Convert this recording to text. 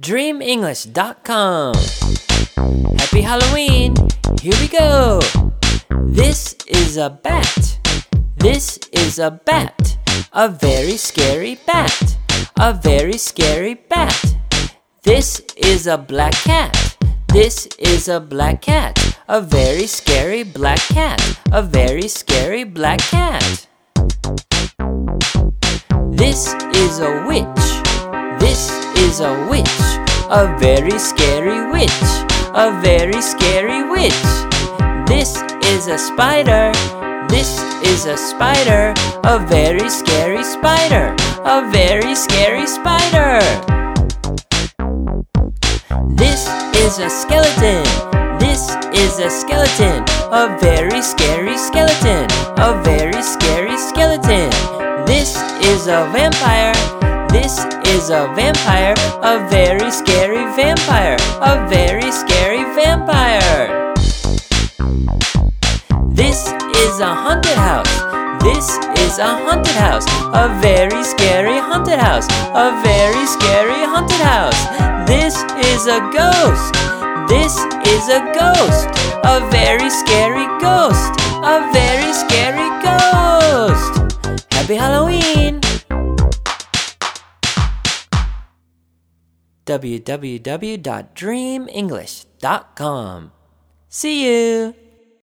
dreamenglish.com. Happy Halloween! Here we go! This is a bat. This is a bat. A very scary bat. A very scary bat. This is a black cat. This is a black cat. A very scary black cat. A very scary black cat. This is a witch. This is a witch. A very scary witch. A very scary witch. This is a spider. This is a spider. A very scary spider. A very scary spider. This is a skeleton. This is a skeleton. A very scary skeleton. A very scary skeleton. This is a vampire. This is a vampire. A very scary vampire. A very scary vampire. This is a haunted house. This is a haunted house. A very scary haunted house. A very scary haunted house. This is a ghost. This is a ghost. A very scary ghost. A very scary ghost. Happy Halloween! www.dreamenglish.com. See you!